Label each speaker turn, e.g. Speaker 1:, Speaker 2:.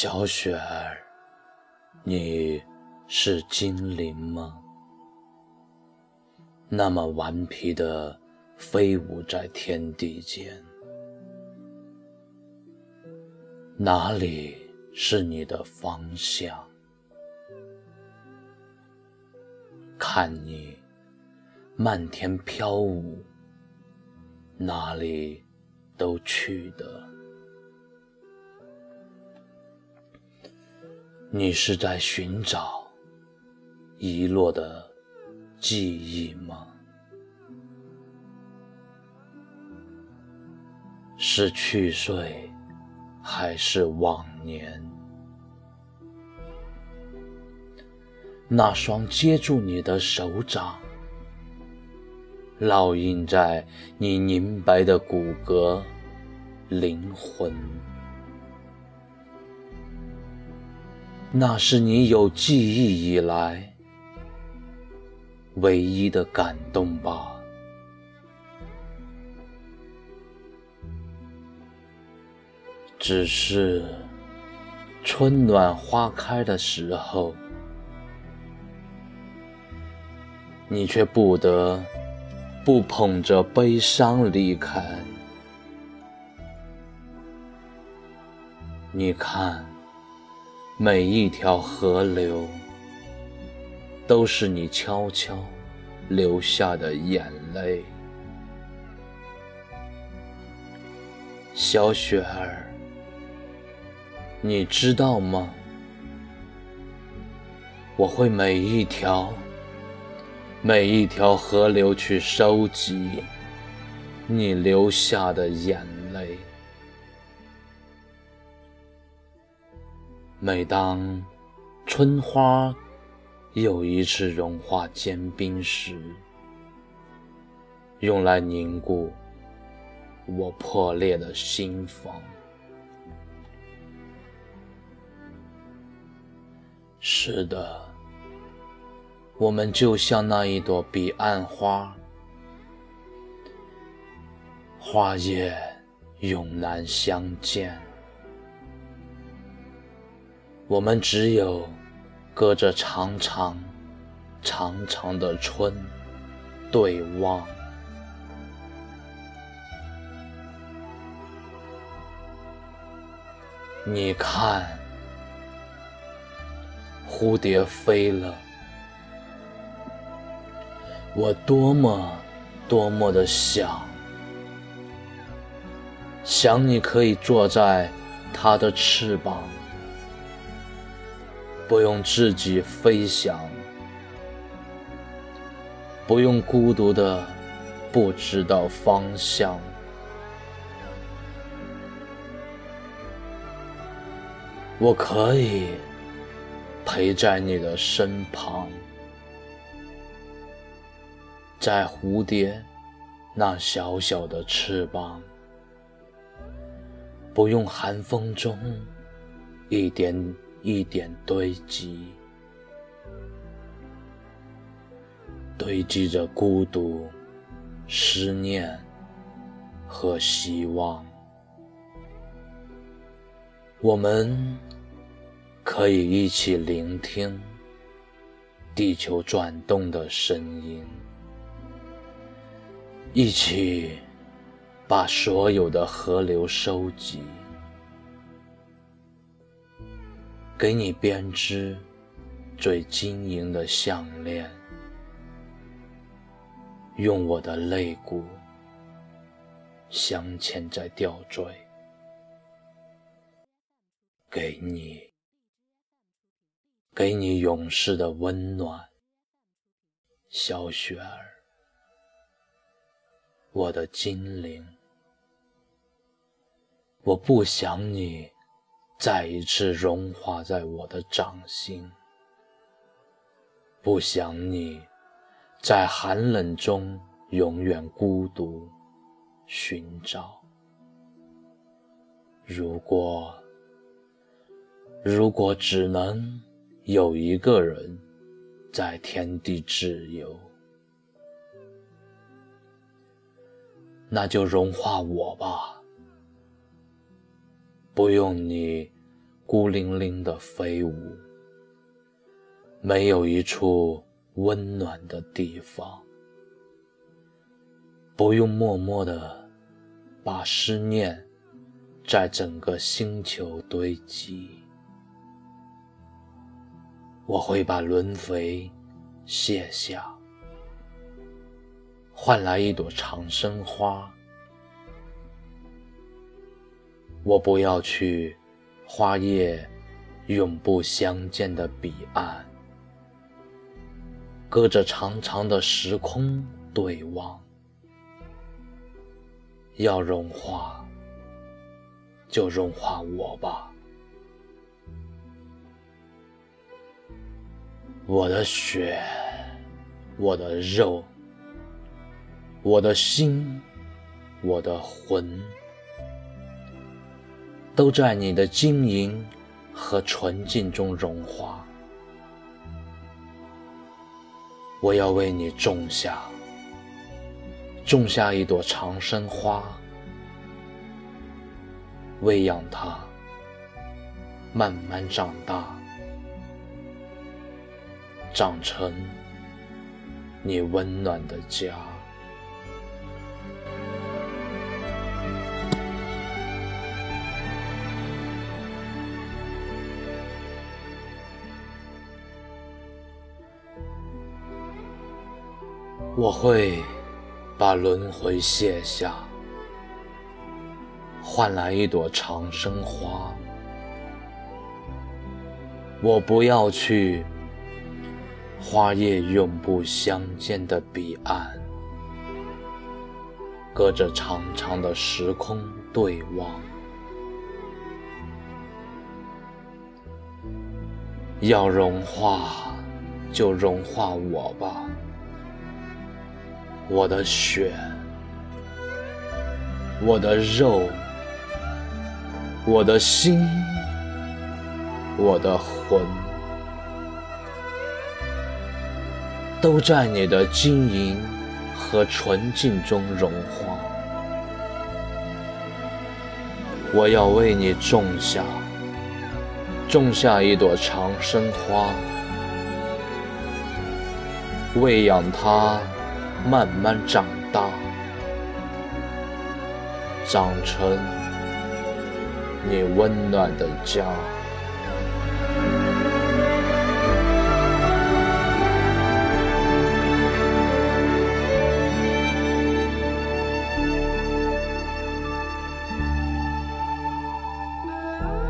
Speaker 1: 小雪儿，你是精灵吗？那么顽皮的飞舞在天地间，哪里是你的方向？看你漫天飘舞，哪里都去的。你是在寻找遗落的记忆吗？是去岁，还是往年？那双接住你的手掌，烙印在你凝白的骨骼、灵魂。那是你有记忆以来唯一的感动吧。只是春暖花开的时候，你却不得不捧着悲伤离开。你看。每一条河流，都是你悄悄流下的眼泪，小雪儿，你知道吗？我会每一条、每一条河流去收集你流下的眼泪。每当春花又一次融化坚冰时，用来凝固我破裂的心房。是的，我们就像那一朵彼岸花，花叶永难相见。我们只有隔着长长、长长的春对望。你看，蝴蝶飞了，我多么多么的想，想你可以坐在它的翅膀。不用自己飞翔，不用孤独的不知道方向。我可以陪在你的身旁，在蝴蝶那小小的翅膀，不用寒风中一点。一点堆积，堆积着孤独、思念和希望。我们可以一起聆听地球转动的声音，一起把所有的河流收集。给你编织最晶莹的项链，用我的肋骨镶嵌在吊坠，给你，给你永世的温暖，小雪儿，我的精灵，我不想你。再一次融化在我的掌心，不想你，在寒冷中永远孤独寻找。如果，如果只能有一个人在天地自由，那就融化我吧。不用你孤零零的飞舞，没有一处温暖的地方。不用默默的把思念在整个星球堆积，我会把轮回卸下，换来一朵长生花。我不要去花叶永不相见的彼岸，隔着长长的时空对望。要融化，就融化我吧，我的血，我的肉，我的心，我的魂，都在你的晶莹和纯净中融化。我要为你种下。种下一朵长生花，喂养它，慢慢长大，长成你温暖的家。我会。把轮回卸下，换来一朵长生花。我不要去花叶永不相见的彼岸，隔着长长的时空对望。要融化，就融化我吧。我的血，我的肉，我的心，我的魂，都在你的晶莹和纯净中融化。我要为你种下，种下一朵长生花，喂养它。慢慢长大，长成你温暖的家。